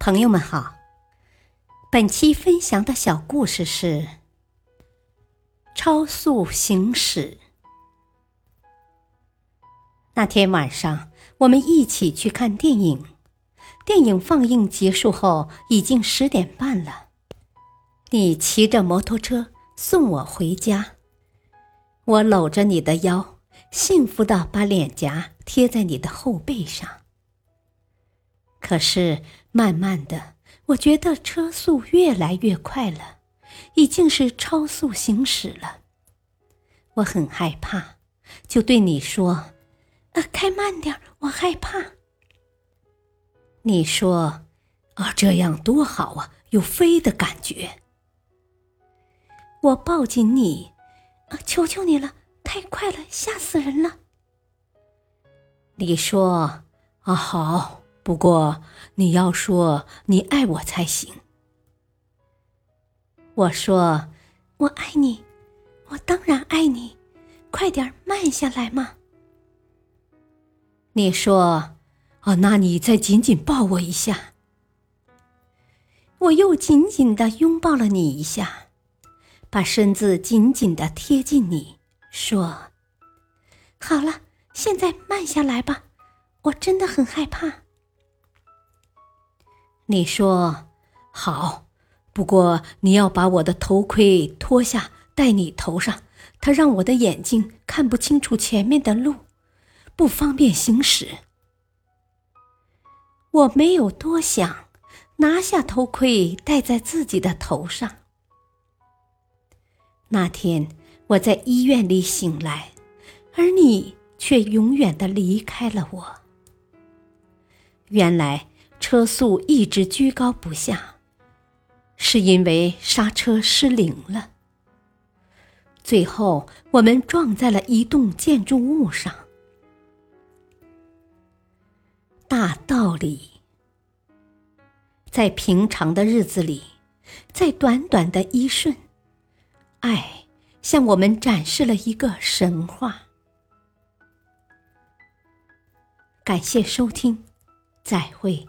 朋友们好，本期分享的小故事是《超速行驶》。那天晚上，我们一起去看电影。电影放映结束后，已经十点半了。你骑着摩托车送我回家，我搂着你的腰，幸福的把脸颊贴在你的后背上。可是，慢慢的，我觉得车速越来越快了，已经是超速行驶了。我很害怕，就对你说：“啊，开慢点，我害怕。”你说：“啊，这样多好啊，有飞的感觉。”我抱紧你，啊，求求你了，太快了，吓死人了。你说：“啊，好。”不过你要说你爱我才行。我说我爱你，我当然爱你，快点慢下来嘛。你说哦，那你再紧紧抱我一下。我又紧紧的拥抱了你一下，把身子紧紧的贴近你，说：“好了，现在慢下来吧，我真的很害怕。”你说好，不过你要把我的头盔脱下戴你头上，它让我的眼睛看不清楚前面的路，不方便行驶。我没有多想，拿下头盔戴在自己的头上。那天我在医院里醒来，而你却永远的离开了我。原来。车速一直居高不下，是因为刹车失灵了。最后，我们撞在了一栋建筑物上。大道理，在平常的日子里，在短短的一瞬，爱向我们展示了一个神话。感谢收听，再会。